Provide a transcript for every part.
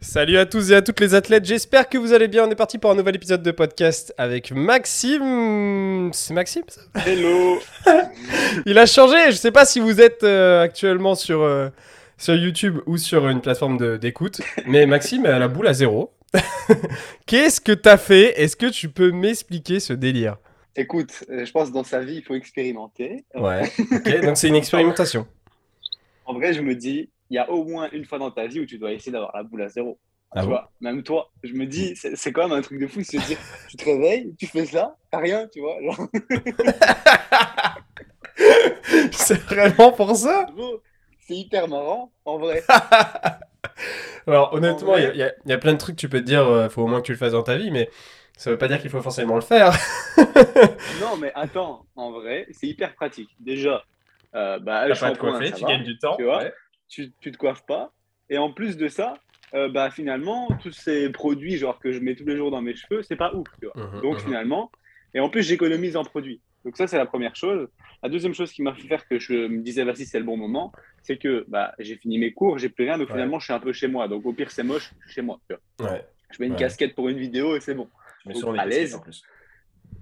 Salut à tous et à toutes les athlètes, j'espère que vous allez bien. On est parti pour un nouvel épisode de podcast avec Maxime. C'est Maxime ça Hello Il a changé, je sais pas si vous êtes euh, actuellement sur, euh, sur YouTube ou sur une plateforme d'écoute, mais Maxime a la boule à zéro. Qu'est-ce que t'as fait? Est-ce que tu peux m'expliquer ce délire? Écoute, euh, je pense que dans sa vie, il faut expérimenter. Ouais, donc c'est une expérimentation. En vrai, je me dis, il y a au moins une fois dans ta vie où tu dois essayer d'avoir la boule à zéro. Ah tu bon vois, même toi, je me dis, c'est quand même un truc de fou, de dire, tu te réveilles, tu fais ça, t'as rien, tu vois. Genre, c'est vraiment pour ça? C'est hyper marrant, en vrai. Alors honnêtement, En il y, a- y a plein de trucs que tu peux te dire, euh, faut au moins que tu le fasses dans ta vie, mais ça veut pas dire qu'il faut forcément le faire. Non, mais attends, en vrai, c'est hyper pratique. Déjà, euh, bah, pas ça tu va, gagnes du temps. tu vois. ouais. Tu, tu te coiffes pas. Et en plus de ça, euh, bah, finalement, tous ces produits genre que je mets tous les jours dans mes cheveux, c'est pas ouf, tu vois. Mhm, Donc mhm. finalement, et en plus j'économise en produits. Donc ça c'est la première chose. La deuxième chose qui m'a fait faire que je me disais vas-y c'est le bon moment, c'est que bah, j'ai fini mes cours, j'ai plus rien, donc Ouais. finalement je suis un peu chez moi. Donc au pire c'est moche, je suis chez moi. tu vois. Ouais, Je mets une Ouais. casquette pour une vidéo et c'est bon. je Donc, à l'aise.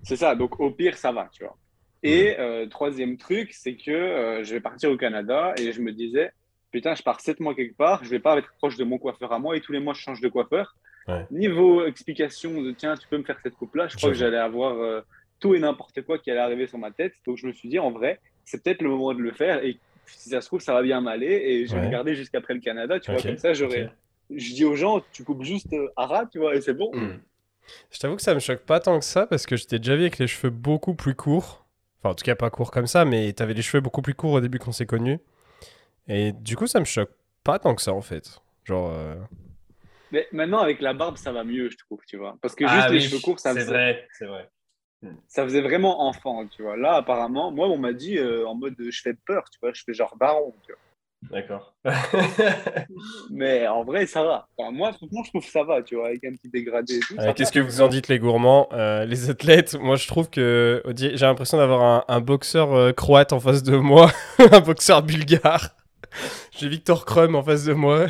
C'est ça, donc au pire ça va, tu vois. Et euh, troisième truc, c'est que euh, je vais partir au Canada et je me disais, putain, je pars sept mois quelque part, je vais pas être proche de mon coiffeur à moi et tous les mois je change de coiffeur. Ouais. Niveau explication de tiens, tu peux me faire cette coupe-là, je crois que j'allais avoir euh, tout et n'importe quoi qui allait arriver sur ma tête. Donc je me suis dit, en vrai, c'est peut-être le moment de le faire et si ça se trouve, ça va bien m'aller et je vais Ouais. garder jusqu'après le Canada, tu vois, comme ça j'aurais. Je dis aux gens, tu coupes juste euh, à ras, tu vois, et c'est bon. Hmm. Je t'avoue que ça me choque pas tant que ça parce que je t'ai déjà vu avec les cheveux beaucoup plus courts. Enfin, en tout cas, pas courts comme ça, mais t'avais les cheveux beaucoup plus courts au début qu'on s'est connus. Et du coup, ça me choque pas tant que ça en fait. Genre. euh, Mais maintenant, avec la barbe, ça va mieux, je trouve, tu vois. Parce que Ah juste les oui, cheveux courts, ça c'est faisait, vrai, c'est vrai. ça faisait vraiment enfant, tu vois. Là, apparemment, moi, on m'a dit euh, en mode je fais peur, tu vois, je fais genre daron, tu vois. D'accord. Mais en vrai, ça va. Enfin, moi, franchement, je trouve que ça va, tu vois, avec un petit dégradé Euh, Qu'est-ce que vous en dites les gourmands Euh, Les athlètes, moi je trouve que j'ai l'impression d'avoir un, un boxeur euh, croate en face de moi, un boxeur bulgare. J'ai Victor Krum en face de moi.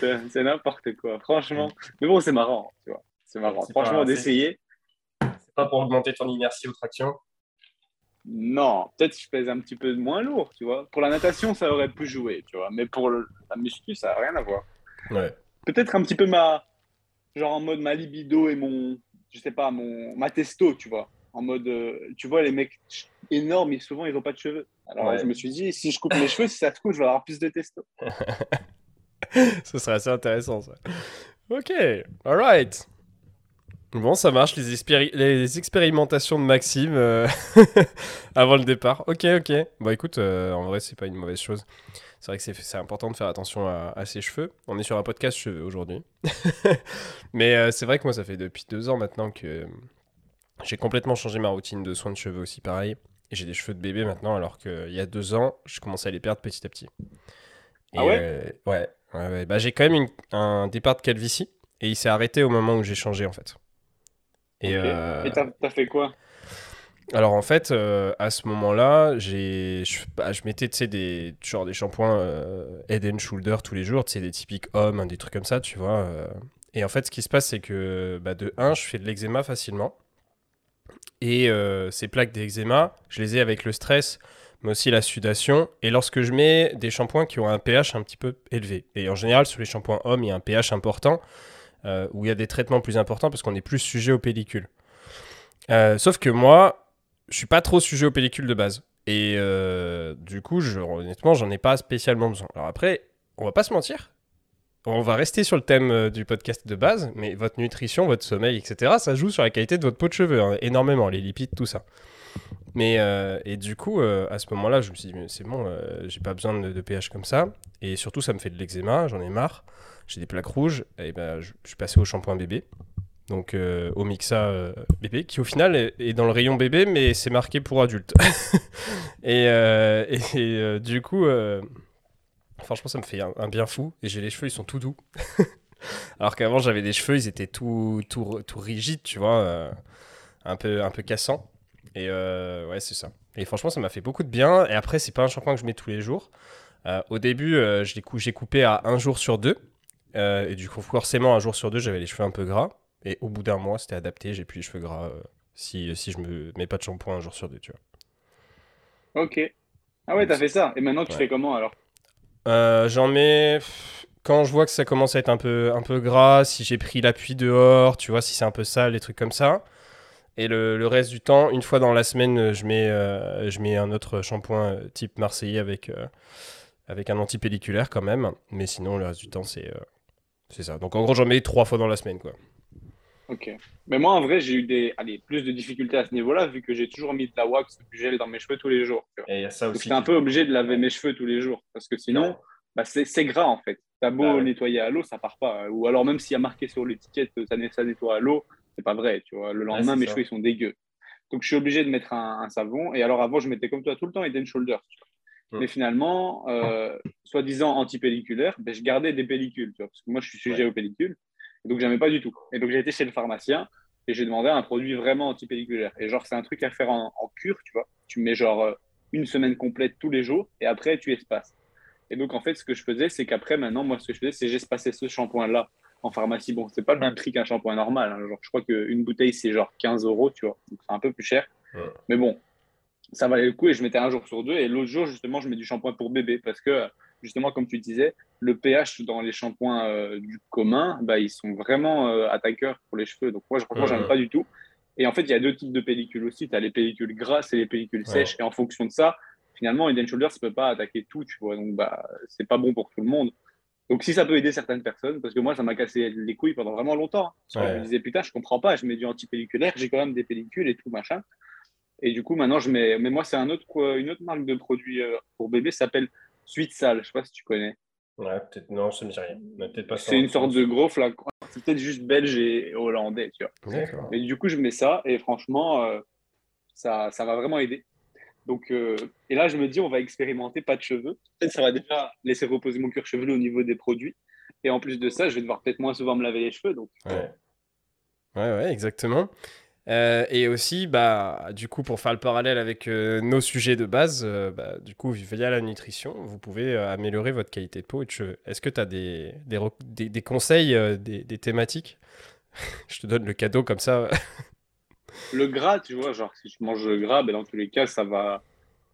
C'est n'importe quoi, franchement. Mais bon, c'est marrant, tu vois. C'est marrant. Franchement, d'essayer. C'est pas pour augmenter ton inertie ou traction. Non, peut-être je pèse un petit peu moins lourd, tu vois. Pour la natation, ça aurait pu jouer, tu vois. Mais pour le- la muscu, ça n'a rien à voir. Ouais. peut-être un petit peu ma genre en mode ma libido et mon je sais pas mon ma testo tu vois en mode euh, tu vois les mecs énormes ils souvent ils ont pas de cheveux alors Ouais. je me suis dit si je coupe mes cheveux si ça se trouve je vais avoir plus de testo Ce serait assez intéressant ça. Ok, alright. Bon, ça marche, les, expéri- les expérimentations de Maxime euh, avant le départ. Ok, ok. Bon, écoute, euh, en vrai, c'est pas une mauvaise chose. C'est vrai que c'est important de faire attention à, à ses cheveux. On est sur un podcast cheveux aujourd'hui. Mais euh, c'est vrai que moi, ça fait depuis deux ans maintenant que j'ai complètement changé ma routine de soins de cheveux aussi, pareil. Et j'ai des cheveux de bébé maintenant, alors qu'il y a deux ans, je commençais à les perdre petit à petit. Et, Ah ouais euh, ouais, ouais, ouais. Bah, j'ai quand même une- un départ de calvitie et il s'est arrêté au moment où j'ai changé en fait. Et, euh, t'as fait quoi? Alors en fait, euh, à ce moment-là, j'ai, je, bah, je mettais tu sais, des, genre des shampoings Head and Shoulder tous les jours, tu sais, des typiques hommes, hein, des trucs comme ça, tu vois. Et en fait, ce qui se passe, c'est que bah, de 1, je fais de l'eczéma facilement. Et euh, ces plaques d'eczéma, je les ai avec le stress, mais aussi la sudation. Et lorsque je mets des shampoings qui ont un pH un petit peu élevé, et en général, sur les shampoings hommes, il y a un pH important, euh, où il y a des traitements plus importants parce qu'on est plus sujet aux pellicules. Euh, sauf que moi, je suis pas trop sujet aux pellicules de base. Et du coup, je, honnêtement, j'en ai pas spécialement besoin. Alors après, on va pas se mentir. On va rester sur le thème euh, du podcast de base, mais votre nutrition, votre sommeil, etc., ça joue sur la qualité de votre peau de cheveux, hein, énormément, les lipides, tout ça. Mais euh, et du coup, euh, à ce moment-là, je me suis dit, c'est bon, euh, j'ai pas besoin de, pH comme ça. Et surtout, ça me fait de l'eczéma, j'en ai marre. J'ai des plaques rouges. Et ben, je, suis passé au shampoing bébé. Donc au Mixa bébé, qui au final est, dans le rayon bébé, mais c'est marqué pour adultes. et, du coup, franchement, ça me fait un, un bien fou. Et j'ai les cheveux, ils sont tout doux. Alors qu'avant, j'avais des cheveux, ils étaient tout, tout, tout rigides, tu vois, euh, un, peu, un peu cassants. Et euh, ouais, c'est ça. Et franchement, ça m'a fait beaucoup de bien. Et après, c'est pas un shampoing que je mets tous les jours. Euh, au début, je l'ai cou- j'ai coupé à un jour sur deux. Et du coup, forcément, un jour sur deux, j'avais les cheveux un peu gras. Et au bout d'un mois, c'était adapté. J'ai plus les cheveux gras si, si je me mets pas de shampoing un jour sur deux, tu vois. Ok. Ah ouais, t'as fait ça. Et maintenant, tu Ouais. fais comment alors? Euh, J'en mets quand je vois que ça commence à être un peu, un peu gras, si j'ai pris l'appui dehors, tu vois, si c'est un peu sale, des trucs comme ça. Et le, reste du temps, une fois dans la semaine, euh, je mets, euh, je mets un autre shampoing type marseillais avec, euh, avec un antipelliculaire quand même. Mais sinon, le reste du temps, c'est c'est ça. Donc en gros, j'en mets trois fois dans la semaine, quoi. Ok. Mais moi, en vrai, j'ai eu des, allez, plus de difficultés à ce niveau-là, vu que j'ai toujours mis de la wax, du gel dans mes cheveux tous les jours. Et il y a ça Donc, j'étais un peu obligé de laver mes cheveux tous les jours. Parce que sinon, bah, c'est gras, en fait. T'as beau Ah ouais. nettoyer à l'eau, ça part pas. Ou alors, même s'il y a marqué sur l'étiquette que ça, net- ça nettoie à l'eau, c'est pas vrai. Tu vois. Le lendemain, mes ça. cheveux, ils sont dégueux. Donc, je suis obligé de mettre un, un savon. Et alors, avant, je mettais comme toi tout le temps Head and Shoulders. Mais finalement, euh, soi-disant anti-pelliculaire, ben, je gardais des pellicules. Tu vois, parce que moi, je suis sujet aux pellicules. Et donc, j'aimais pas du tout. Et donc, j'ai été chez le pharmacien et j'ai demandé un produit vraiment anti-pelliculaire. Et genre, c'est un truc à faire en, en cure, tu vois. Tu mets genre euh, une semaine complète tous les jours et après, tu espaces. Et donc, en fait, ce que je faisais, c'est qu'après, maintenant, moi, ce que je faisais, c'est j'espaçais ce shampoing-là en pharmacie. Bon, c'est pas le même prix qu'un shampoing normal. hein. Genre, je crois qu'une bouteille, c'est genre 15 euros, tu vois. Donc, c'est un peu plus cher. Ouais. Mais bon, ça valait le coup et je mettais un jour sur deux. Et l'autre jour, justement, je mets du shampoing pour bébé parce que, justement, comme tu disais, le pH dans les shampoings euh, du commun, bah, ils sont vraiment euh, attaqueurs pour les cheveux. Donc, moi, je- franchement, j'aime pas du tout. Et en fait, il y a deux types de pellicules aussi. Tu as les pellicules grasses et les pellicules sèches. Et en fonction de ça, finalement, and Shoulders ne peut pas attaquer tout, tu vois. Donc, bah, c'est pas bon pour tout le monde. Donc, si ça peut aider certaines personnes, parce que moi, ça m'a cassé les couilles pendant vraiment longtemps. hein. Je me disais, putain, je comprends pas, je mets du antipelliculaire, j'ai quand même des pellicules et tout, machin. Et du coup, maintenant, je mets. Mais moi, c'est un autre, quoi, une autre marque de produit euh, pour bébé, s'appelle Sweet Sal. Je sais pas si tu connais. Ouais, peut-être. Non, ça me dit rien. Mais peut-être pas ça C'est une sorte de gros flacon. C'est peut-être juste belge et hollandais, tu vois. Et du coup, je mets ça et franchement, euh, ça, ça va vraiment aider. Donc, euh, et là, je me dis, on va expérimenter pas de cheveux. Peut-être ça va déjà laisser reposer mon cuir chevelu au niveau des produits. Et en plus de ça, je vais devoir peut-être moins souvent me laver les cheveux. Donc, Ouais. Ouais, ouais, exactement. Euh, et aussi, bah, du coup, pour faire le parallèle avec euh, nos sujets de base, euh, bah, du coup, via la nutrition, vous pouvez euh, améliorer votre qualité de peau et de cheveux. Est-ce que tu as des, des, conseils, des, thématiques? Je te donne le cadeau comme ça. le gras, tu vois, genre, si je mange le gras, ben, dans tous les cas, ça va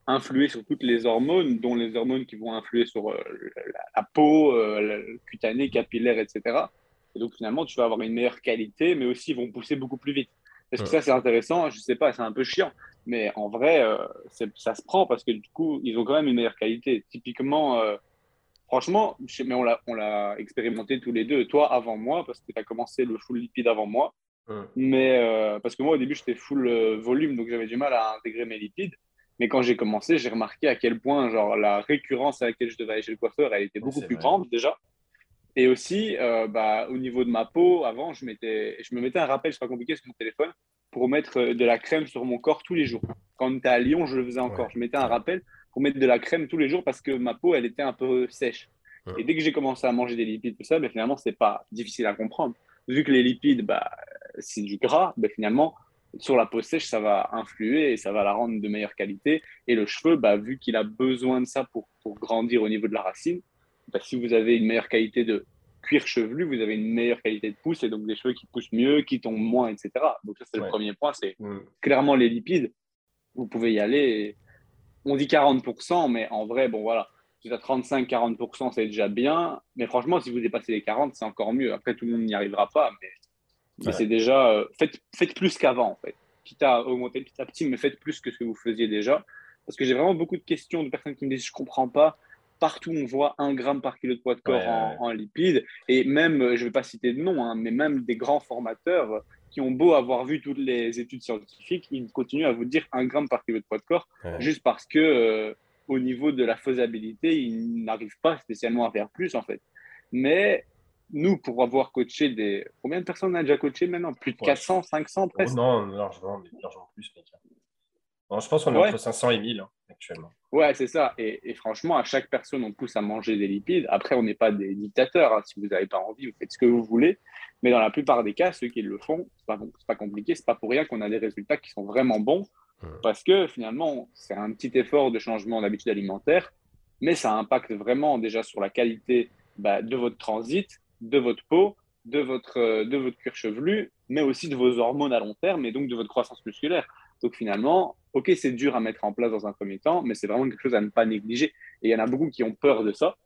influer sur toutes les hormones, dont les hormones qui vont influer sur la, peau, euh, la- le cutané, capillaire, etc. Et donc, finalement, tu vas avoir une meilleure qualité, mais aussi, ils vont pousser beaucoup plus vite. Est-ce que ça, c'est intéressant Je sais pas, c'est un peu chiant. Mais en vrai, euh, ça se prend parce que du coup, ils ont quand même une meilleure qualité. Typiquement, euh, franchement, sais- mais on l'a expérimenté tous les deux. Toi, avant moi, parce que tu as commencé le full liquide avant moi. Mais euh, parce que moi, au début, j'étais full volume, donc j'avais du mal à intégrer mes lipides. Mais quand j'ai commencé, j'ai remarqué à quel point genre, la récurrence à laquelle je devais aller chez le coiffeur, elle était beaucoup plus vrai. grande déjà. Et aussi, euh, bah, au niveau de ma peau, avant, je, mettais, je me mettais un rappel, c'est pas compliqué, sur mon téléphone, pour mettre euh, de la crème sur mon corps tous les jours. Quand on était à Lyon, je le faisais encore. Ouais. Je mettais un rappel pour mettre de la crème tous les jours parce que ma peau, elle était un peu sèche. Ouais. Et dès que j'ai commencé à manger des lipides, tout ça, ben, finalement, c'est pas difficile à comprendre. Vu que les lipides, bah, c'est du gras, ben, finalement, sur la peau sèche, ça va influer et ça va la rendre de meilleure qualité. Et le cheveu, bah, vu qu'il a besoin de ça pour, pour grandir au niveau de la racine, bah, si vous avez une meilleure qualité de cuir chevelu, vous avez une meilleure qualité de pousse et donc des cheveux qui poussent mieux, qui tombent moins, etc. Donc ça, c'est Ouais. le premier point, c'est Hum. clairement les lipides. Vous pouvez y aller. et On dit 40%, mais en vrai, bon voilà, à 35-40%, c'est déjà bien. Mais franchement, si vous dépassez les 40%, c'est encore mieux. Après, tout le monde n'y arrivera pas, mais, mais Ouais. c'est déjà. euh, faites, faites plus qu'avant, en fait. Quitte à augmenter petit à petit, mais faites plus que ce que vous faisiez déjà. Parce que j'ai vraiment beaucoup de questions de personnes qui me disent Je comprends pas. Partout, on voit un gramme par kilo de poids de corps Ouais, en, ouais. en lipides. Et même, euh, je ne vais pas citer de nom, hein, mais même des grands formateurs, euh, qui ont beau avoir vu toutes les études scientifiques, ils continuent à vous dire un gramme par kilo de poids de corps, juste parce que euh, au niveau de la faisabilité, ils n'arrivent pas spécialement à faire plus en fait. Mais nous, pour avoir coaché des. Combien de personnes on a déjà coaché maintenant? Plus de 400, 500 presque Non, largement, largement plus, mec. je pense qu'on est entre 500 et 1000 hein, actuellement. Ouais, c'est ça. Et, franchement, à chaque personne, on pousse à manger des lipides. Après, on n'est pas des dictateurs. Hein. Si vous n'avez pas envie, vous faites ce que vous voulez. Mais dans la plupart des cas, ceux qui le font, ce n'est pas, pas compliqué. Ce n'est pas pour rien qu'on a des résultats qui sont vraiment bons. Parce que finalement, c'est un petit effort de changement d'habitude alimentaire, mais ça impacte vraiment déjà sur la qualité bah, de votre transit, de votre peau, de votre, euh, de votre cuir chevelu, mais aussi de vos hormones à long terme et donc de votre croissance musculaire. Donc finalement, ok, c'est dur à mettre en place dans un premier temps, mais c'est vraiment quelque chose à ne pas négliger. Et il y en a beaucoup qui ont peur de ça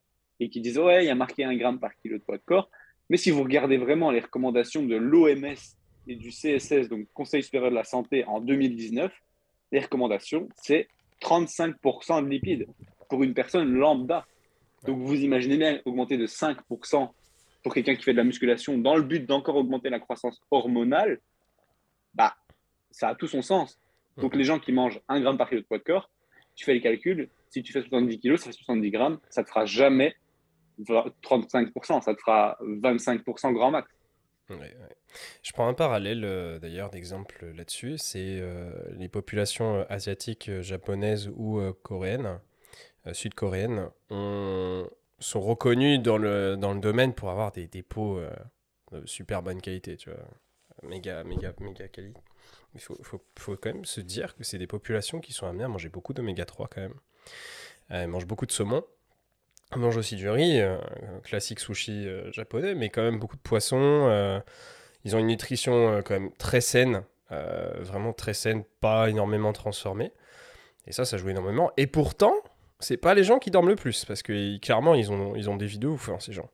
et qui disent ouais, il y a marqué un gramme par kilo de poids de corps. Mais si vous regardez vraiment les recommandations de l'OMS et du CSS, donc Conseil supérieur de la santé, en 2019, les recommandations, c'est 35% de lipides pour une personne lambda. Donc vous imaginez bien augmenter de 5% pour quelqu'un qui fait de la musculation dans le but d'encore augmenter la croissance hormonale, bah, ça a tout son sens. Donc les gens qui mangent 1 gramme par kilo de poids de corps, tu fais les calculs, si tu fais 70 kilos, ça fait 70 grammes, ça ne te fera jamais 35%, ça te fera 25% grand max. Je prends un parallèle euh, d'ailleurs d'exemple là-dessus, c'est euh, les populations euh, asiatiques, japonaises ou coréennes, sud-coréennes, sont reconnues dans le, dans le domaine pour avoir des, dépôts de super bonne qualité, tu vois, méga, méga, méga qualité. Il faut, quand même se dire que c'est des populations qui sont amenées à manger beaucoup d'oméga 3 quand même. Elles mangent beaucoup de saumon, on mange aussi du riz, euh, classique sushi euh, japonais, mais quand même beaucoup de poissons. Euh, ils ont une nutrition quand même très saine, vraiment très saine, pas énormément transformée. Et ça, ça joue énormément. Et pourtant, c'est pas les gens qui dorment le plus, parce que clairement, ils ont, ils ont des vidéos hein, ces gens.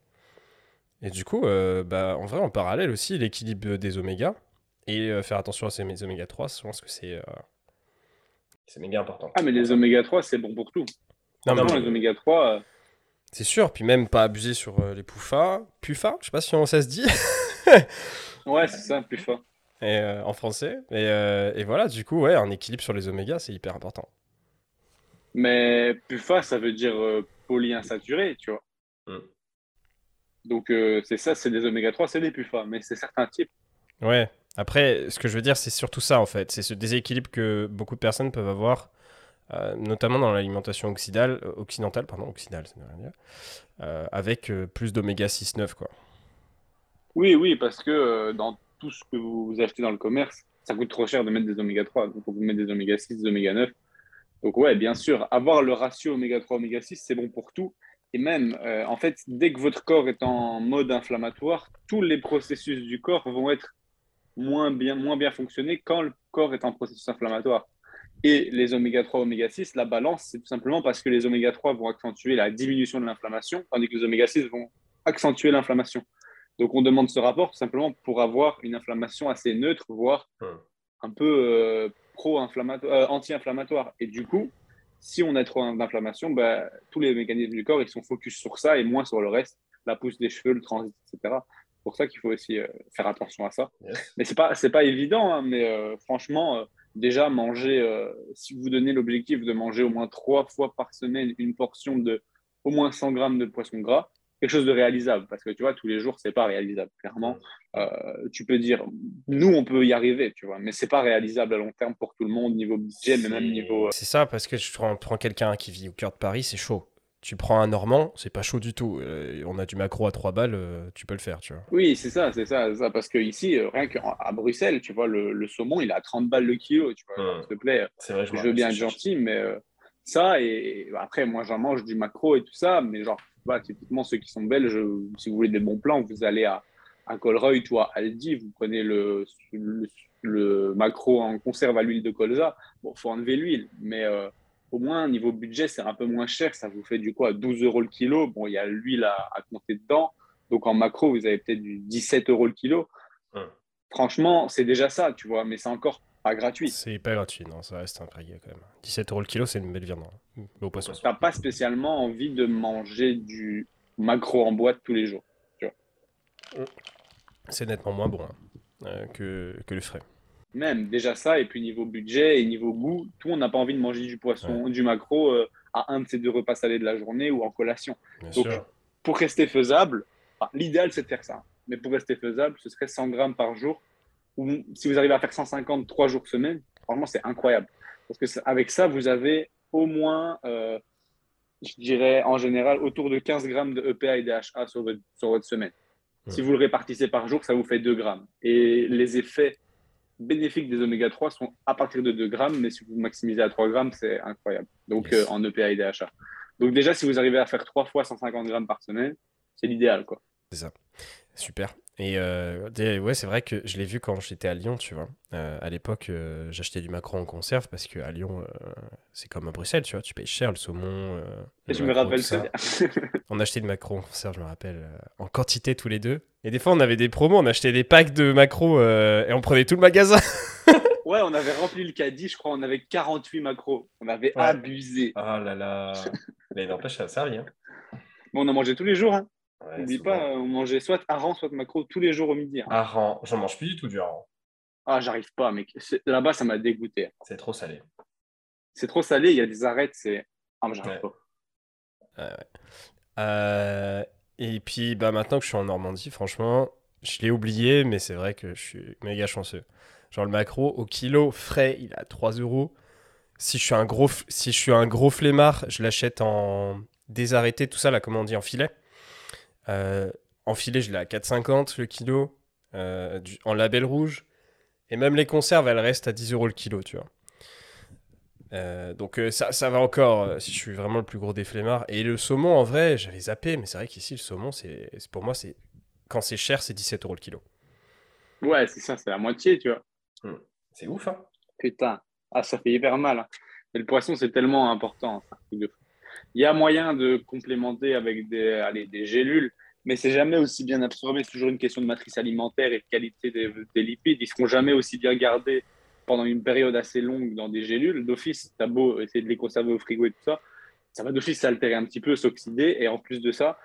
Et du coup, bah, en vrai, en parallèle aussi, l'équilibre des oméga, et faire attention à ces oméga 3, je pense que c'est c'est méga important. Ah, mais les oméga 3, c'est bon pour tout. Non, mais les oméga 3, c'est sûr, puis même pas abuser sur euh, les poufas. Pufa, je sais pas si on, ça se dit. ouais, c'est ça, pufa. Et, euh, en français. Euh, et, voilà, du coup, ouais, un équilibre sur les omégas, c'est hyper important. Mais pufa, ça veut dire polyinsaturé, tu vois. Hmm. Donc, c'est ça, c'est des oméga 3, c'est des pufas, mais c'est certains types. Ouais. Après, ce que je veux dire, c'est surtout ça, en fait. C'est ce déséquilibre que beaucoup de personnes peuvent avoir euh, notamment dans l'alimentation occidentale, euh, occidentale, pardon, occidentale, ça rien dire, euh, avec plus d'oméga 6-9. Quoi. Oui, oui, parce que dans tout ce que vous achetez dans le commerce, ça coûte trop cher de mettre des oméga 3. Donc, vous mettre des oméga 6, des oméga 9. Donc, ouais, bien sûr, avoir le ratio oméga 3, oméga 6, c'est bon pour tout. Et même, en fait, dès que votre corps est en mode inflammatoire, tous les processus du corps vont être moins bien, moins bien fonctionner quand le corps est en processus inflammatoire. Et les oméga 3, oméga 6, la balance, c'est tout simplement parce que les oméga 3 vont accentuer la diminution de l'inflammation, tandis que les oméga 6 vont accentuer l'inflammation. Donc on demande ce rapport tout simplement pour avoir une inflammation assez neutre, voire hmm. un peu euh, pro-inflammatoire, euh, anti-inflammatoire. Et du coup, si on a trop d'inflammation, bah, tous les mécanismes du corps, ils sont focus sur ça et moins sur le reste, la pousse des cheveux, le transit, etc. C'est pour ça qu'il faut aussi euh, faire attention à ça. Mais ce n'est pas, pas évident, hein, mais franchement, déjà manger, euh, si vous donnez l'objectif de manger au moins trois fois par semaine une portion de au moins 100 grammes de poisson gras, quelque chose de réalisable, parce que tu vois, tous les jours, c'est pas réalisable, clairement. Euh, tu peux dire, nous, on peut y arriver, tu vois, mais c'est pas réalisable à long terme pour tout le monde, niveau budget, mais même niveau. Euh, c'est ça, parce que je prends, prends quelqu'un qui vit au cœur de Paris, c'est chaud tu prends un Normand, c'est pas chaud du tout. Euh, on a du macro à 3 balles, euh, tu peux le faire, tu vois. Oui, c'est ça, c'est ça, ça, Parce que ici, rien qu'à Bruxelles, tu vois, le, saumon, il a 30 balles le kilo, tu vois. Hmm. S'il te plaît, vrai, je, veux bien être gentil, mais ça, et, après, moi, j'en mange du macro et tout ça, mais genre, bah, typiquement, ceux qui sont belges, si vous voulez des bons plans, vous allez à, à Colreuil ou à Aldi, vous prenez le, le, macro en conserve à l'huile de colza. Bon, faut enlever l'huile, mais au moins, niveau budget, c'est un peu moins cher. Ça vous fait du coup à 12 euros le kilo. Bon, il y a l'huile à, à, compter dedans. Donc en macro, vous avez peut-être du 17 euros le kilo. Franchement, c'est déjà ça, tu vois, mais c'est encore pas gratuit. C'est pas gratuit, non, ça reste un prix quand même. 17 euros le kilo, c'est une belle viande hein, au poisson. N'as pas spécialement envie de manger du macro en boîte tous les jours. C'est nettement moins bon. Hein. euh, que, que le frais. Même déjà ça, et puis niveau budget et niveau goût, tout monde n'a pas envie de manger du poisson, du macro euh, à un de ces deux repas salés de la journée ou en collation. Bien Donc, sûr. pour rester faisable, l'idéal c'est de faire ça. Mais pour rester faisable, ce serait 100 grammes par jour. Ou si vous arrivez à faire 150 trois jours semaine, franchement c'est incroyable. Parce que avec ça, vous avez au moins, euh, je dirais en général, autour de 15 grammes de EPA et DHA sur votre, sur votre semaine. Si vous le répartissez par jour, ça vous fait 2 grammes. Et les effets bénéfiques des oméga 3 sont à partir de 2 grammes, mais si vous maximisez à 3 grammes, c'est incroyable. Donc Yes. euh, en EPA et DHA. Donc déjà, si vous arrivez à faire 3 fois 150 grammes par semaine, c'est l'idéal. quoi. Super. Et euh, ouais, c'est vrai que je l'ai vu quand j'étais à Lyon, tu vois. Euh, à l'époque, euh, j'achetais du maquereau en conserve parce qu'à Lyon, euh, c'est comme à Bruxelles, tu vois. Tu payes cher le saumon. euh, le je me rappelle ça. On achetait du maquereau en conserve, je me rappelle, euh, en quantité tous les deux. Et des fois, on avait des promos, on achetait des packs de maquereau euh, et on prenait tout le magasin. ouais, on avait rempli le caddie, je crois, on avait 48 macros. On avait Ouais. abusé. Oh là là. Mais n'empêche, ça a servi. Hein. Bon, on en mangeait tous les jours. Hein. Ouais, N'oublie pas, on mangeait soit hareng, soit macro tous les jours au midi. hein. Hareng. J'en mange plus du tout du hareng. Ah, j'arrive pas, mec. Là-bas, ça m'a dégoûté. C'est trop salé. C'est trop salé, il y a des arêtes, c'est. Ah, mais j'arrive Ouais. pas. Euh, et puis bah, maintenant que je suis en Normandie, franchement, je l'ai oublié, mais c'est vrai que je suis méga chanceux. Genre le macro au kilo frais, il est à 3 euros. Si je suis un gros, si je suis un gros flemmard, je l'achète en désarrêté, tout ça, là, comment on dit, en filet. Euh, en filet, je l'ai à 4,50 le kilo, euh, du- en label rouge. Et même les conserves, elles restent à 10 euros le kilo, tu vois. Euh, donc euh, ça, ça va encore euh, si je suis vraiment le plus gros des flemmards. Et le saumon, en vrai, j'avais zappé, mais c'est vrai qu'ici, le saumon, c'est pour moi, c'est quand c'est cher, c'est 17 euros le kilo. Ouais, c'est ça, c'est la moitié, tu vois. C'est ouf, hein Putain. Ah, ça fait hyper mal. hein. Mais le poisson, c'est tellement important. Il y a moyen de complémenter avec des, allez, des gélules, mais c'est jamais aussi bien absorbé. C'est toujours une question de matrice alimentaire et de qualité des, des lipides. Ils seront jamais aussi bien gardés pendant une période assez longue dans des gélules. D'office, tu as beau essayer de les conserver au frigo et tout ça, ça va d'office s'altérer un petit peu, s'oxyder. Et en plus de ça,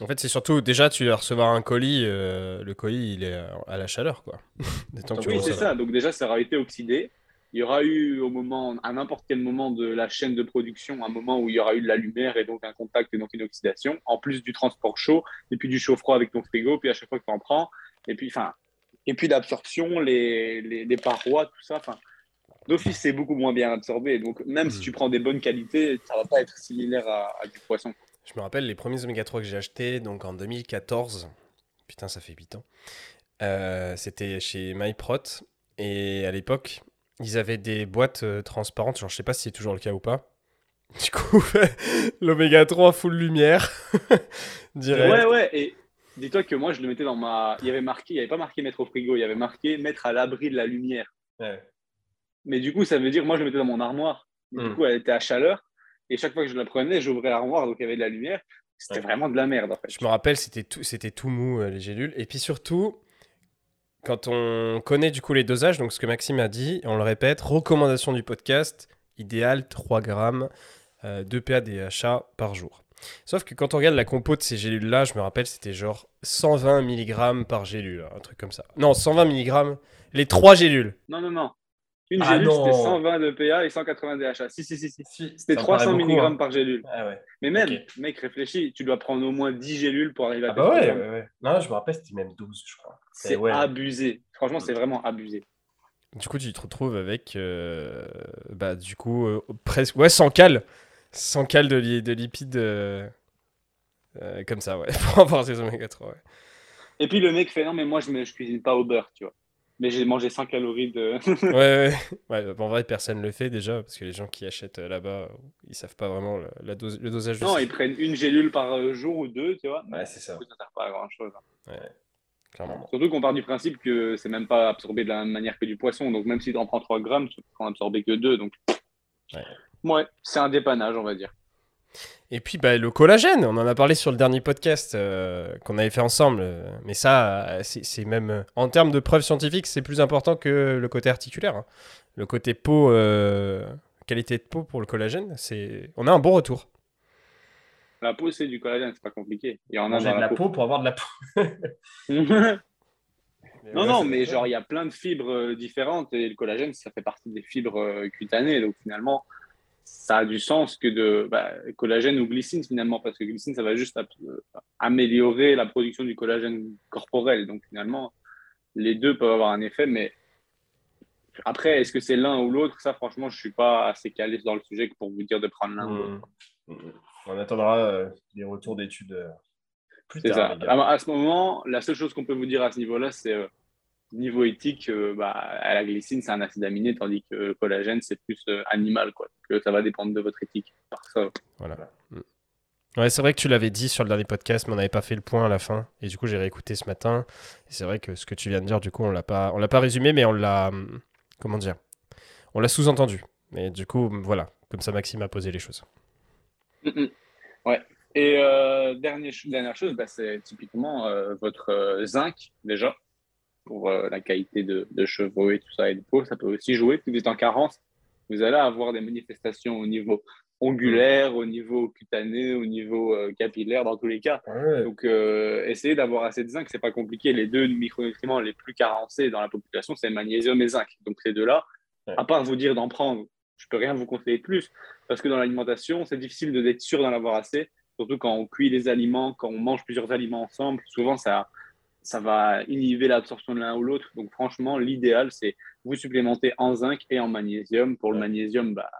En fait, c'est surtout, déjà, tu vas recevoir un colis, euh, le colis, il est à la chaleur, quoi. Des temps que tu oui, c'est ça. Donc déjà, ça aura été oxydé. Il y aura eu au moment, à n'importe quel moment de la chaîne de production, un moment où il y aura eu de la lumière et donc un contact et donc une oxydation, en plus du transport chaud et puis du chaud froid avec ton frigo, puis à chaque fois que tu en prends, et puis enfin, et puis l'absorption, les, les, les parois, tout ça. Enfin, d'office, c'est beaucoup moins bien absorbé. Donc même si Mm. tu prends des bonnes qualités, ça va pas être similaire à, à du poisson. Je me rappelle les premiers oméga 3 que j'ai achetés, donc en 2014. Putain, ça fait 8 ans. Euh, C'était chez MyProt. Et à l'époque, ils avaient des boîtes euh, transparentes. Genre, je sais pas si c'est toujours le cas ou pas. Du coup, l'oméga 3 full lumière. Direct. Ouais, ouais. Et dis-toi que moi, je le mettais dans ma. Il y avait marqué, il n'y avait pas marqué mettre au frigo, il y avait marqué mettre à l'abri de la lumière. Ouais. Mais du coup, ça veut dire, moi, je le mettais dans mon armoire. Du Mm. coup, elle était à chaleur. Et chaque fois que je la prenais, j'ouvrais l'armoire, donc il y avait de la lumière. C'était Ouais. vraiment de la merde, en fait. Je me rappelle, c'était tout, c'était tout mou, euh, les gélules. Et puis surtout, quand on connaît du coup les dosages, donc ce que Maxime a dit, on le répète, recommandation du podcast, idéal 3 grammes euh, d'EPA DHA par jour. Sauf que quand on regarde la compo de ces gélules-là, je me rappelle, c'était genre 120 mg par gélule, un truc comme ça. Non, 120 mg, les 3 gélules. Non, non, non. Une Ah gélule, c'était 120 de PA et 180 DHA. Si, si, si. si. C'était Ça me 300 paraît beaucoup, mg hein. par gélule. Ah ouais. Mais même, mec, réfléchis, tu dois prendre au moins 10 gélules pour arriver à Ah bah ouais, 100 ouais, ouais. Non, je me rappelle, c'était même 12, je crois. C'est ouais. abusé. Franchement, c'est vraiment abusé. Du coup, tu te retrouves avec, euh, bah, du coup, euh, presque, ouais, 100 cales. 100 cales de, li- de lipides euh, euh, comme ça, ouais, pour avoir ces oméga 3. Ouais. Et puis le mec fait non, mais moi, je ne cuisine pas au beurre, tu vois. Mais j'ai mangé 100 calories de. ouais, ouais, ouais. En vrai, personne le fait déjà, parce que les gens qui achètent euh, là-bas, ils savent pas vraiment le, la dose, le dosage non, ils prennent une gélule par euh, jour ou deux, tu vois. Ouais, c'est ça, Ça ne sert pas à grand chose. clairement. Surtout qu'on part du principe que c'est même pas absorbé de la même manière que du poisson. Donc même si tu en prends 3 grammes, tu peux en absorber que 2. Donc Ouais. ouais, c'est un dépannage, on va dire. Et puis bah, le collagène, on en a parlé sur le dernier podcast euh, qu'on avait fait ensemble. euh, mais ça, euh, c'est même en termes de preuves scientifiques, c'est plus important que le côté articulaire. hein. Le côté peau, euh, qualité de peau pour le collagène, c'est on a un bon retour. La peau, c'est du collagène, c'est pas compliqué. Il y en a dans de la, la peau. peau pour avoir de la peau. non, non, mais genre, il y a plein de fibres différentes et le collagène, ça fait partie des fibres cutanées. Donc, finalement, ça a du sens que de bah, collagène ou glycine, finalement, parce que glycine, ça va juste améliorer la production du collagène corporel. Donc, finalement, les deux peuvent avoir un effet, mais après, est-ce que c'est l'un ou l'autre? Ça, franchement, je ne suis pas assez calé dans le sujet pour vous dire de prendre l'un ou l'autre. Mmh. Mmh. On attendra euh, les retours d'études plus tard. Ça. À, ce moment, la seule chose qu'on peut vous dire à ce niveau-là, c'est niveau éthique, euh, bah, la glycine, c'est un acide aminé, tandis que le collagène, c'est plus euh, animal. Quoi. Donc, ça va dépendre de votre éthique. Par ça, voilà. Ouais, c'est vrai que tu l'avais dit sur le dernier podcast, mais on n'avait pas fait le point à la fin. Et du coup, j'ai réécouté ce matin. Et c'est vrai que ce que tu viens de dire, du coup, on l'a pas, on l'a pas résumé, mais on l'a, mm, comment dire, on l'a sous-entendu. Mais du coup, voilà, comme ça, Maxime a posé les choses. Mm, ouais. Et euh, dernière, dernière chose, bah, c'est typiquement votre zinc déjà pour euh, la qualité de, cheveux et tout ça et de peau. Ça peut aussi jouer. Si vous êtes en carence, vous allez avoir des manifestations au niveau ongulaire, au niveau cutané, au niveau euh, capillaire, dans tous les cas. Donc, euh, essayez d'avoir assez de zinc, c'est pas compliqué. Les deux micronutriments les plus carencés dans la population, c'est magnésium et zinc. Donc, ces deux-là, à part vous dire d'en prendre, je peux rien vous conseiller de plus, parce que dans l'alimentation, c'est difficile d'être sûr d'en avoir assez, surtout quand on cuit les aliments, quand on mange plusieurs aliments ensemble. Souvent, ça, ça va inhiber l'absorption de l'un ou l'autre. Donc franchement, l'idéal, c'est vous supplémenter en zinc et en magnésium. Pour le magnésium, bah,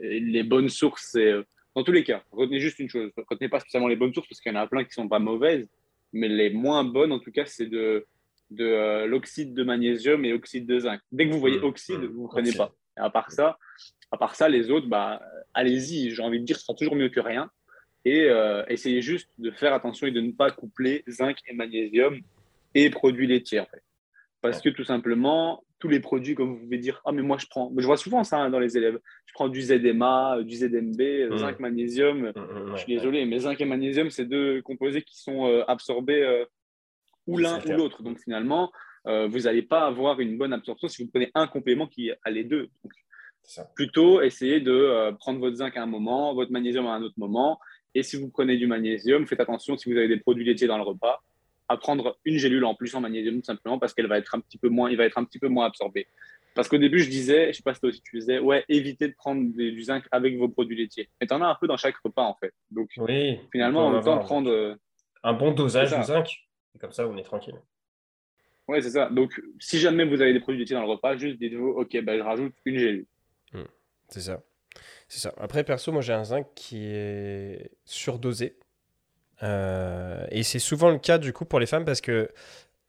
les bonnes sources, c'est euh, dans tous les cas, retenez juste une chose. Retenez pas spécialement les bonnes sources parce qu'il y en a plein qui sont pas mauvaises, mais les moins bonnes, en tout cas, c'est de, de euh, l'oxyde de magnésium et oxyde de zinc. Dès que vous voyez mmh. oxyde, mmh. vous ne prenez pas. Et à part ça, à part ça, les autres, bah, allez-y. J'ai envie de dire, ce sera toujours mieux que rien. Et euh, essayez juste de faire attention et de ne pas coupler zinc et magnésium et produits laitiers, en fait. Parce que tout simplement, tous les produits, comme vous pouvez dire, ah, mais moi je prends, je vois souvent ça hein, dans les élèves, je prends du ZMA, du ZMB, mmh. zinc, magnésium. Mmh, mmh, je suis désolé, mais zinc et magnésium, c'est deux composés qui sont euh, absorbés euh, ou l'un ou l'autre. Donc finalement, euh, vous n'allez pas avoir une bonne absorption si vous prenez un complément qui a les deux. Plutôt, essayez de prendre votre zinc à un moment, votre magnésium à un autre moment. Et si vous prenez du magnésium, faites attention si vous avez des produits laitiers dans le repas à prendre une gélule en plus en magnésium tout simplement parce qu'elle va être un petit peu moins, il va être un petit peu moins absorbé. Parce qu'au début, je disais, je sais pas si toi aussi tu disais, ouais, évitez de prendre du zinc avec vos produits laitiers. Mais tu en as un peu dans chaque repas en fait. Donc oui, finalement, on temps prendre euh, un bon dosage de zinc. Et comme ça, on est tranquille. Ouais, c'est ça. Donc si jamais vous avez des produits laitiers dans le repas, juste dites-vous, ok, ben, je rajoute une gélule. Hmm. c'est ça. C'est ça. Après, perso, moi j'ai un zinc qui est surdosé. Euh, et c'est souvent le cas du coup pour les femmes parce que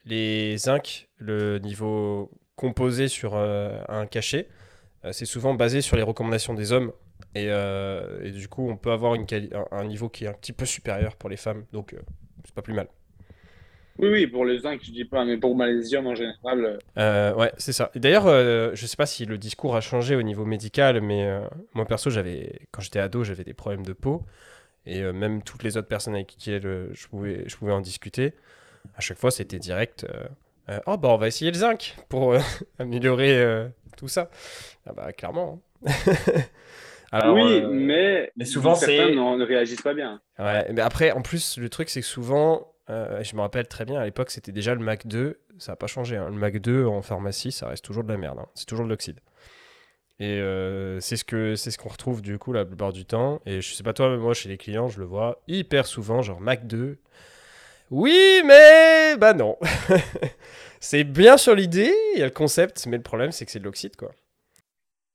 les zinc, le niveau composé sur euh, un cachet, euh, c'est souvent basé sur les recommandations des hommes. Et, et du coup, on peut avoir une un, niveau qui est un petit peu supérieur pour les femmes. Donc, c'est pas plus mal. Oui, oui, pour les zinc, je dis pas, mais pour le magnésium en général. ouais, c'est ça. D'ailleurs, je sais pas si le discours a changé au niveau médical, mais moi perso, j'avais, quand j'étais ado, j'avais des problèmes de peau et euh, même toutes les autres personnes avec qui je, pouvais, je pouvais en discuter, à chaque fois c'était direct. Euh, euh, oh bah on va essayer le zinc pour améliorer tout ça. Ah bah clairement. Hein. Alors, oui, mais, mais souvent certains ne réagissent pas bien. Ouais, mais après en plus le truc c'est que souvent, je me rappelle très bien à l'époque c'était déjà le Mac 2, ça n'a pas changé. Hein. Le Mac 2 en pharmacie ça reste toujours de la merde, hein. c'est toujours de l'oxyde. Et euh, c'est ce que c'est ce qu'on retrouve du coup la plupart du temps. Et je sais pas toi, mais moi chez les clients, je le vois hyper souvent, genre Mac 2. Oui, mais bah non. c'est bien sur l'idée, il y a le concept, mais le problème c'est que c'est de l'oxyde quoi.